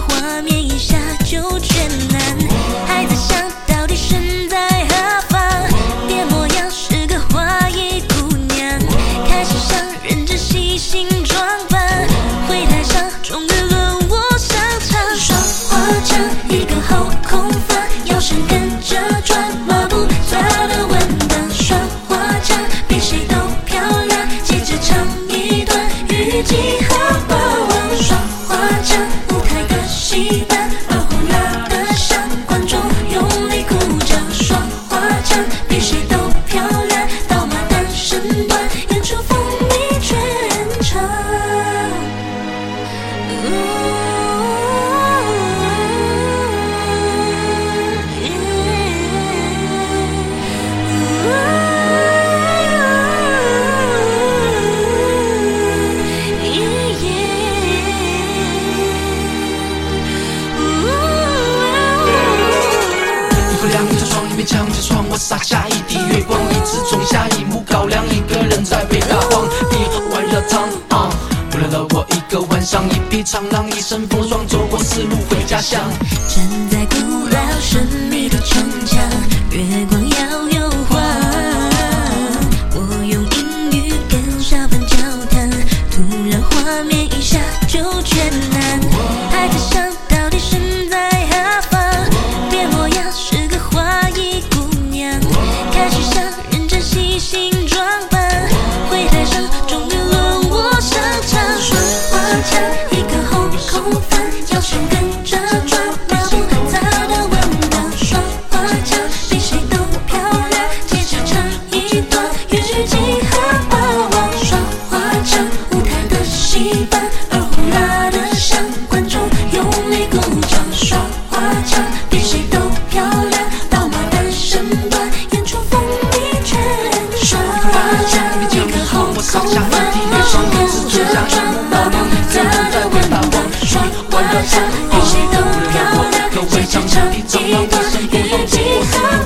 画面一下就全暗还在想 you 面墙之窗，我洒下一滴月光，一直种下一亩高粱，一个人在北大荒一玩热汤啊，无聊了我一个晚上，一匹长狼，一身风霜，走过四路回家乡，站在古老。一起走。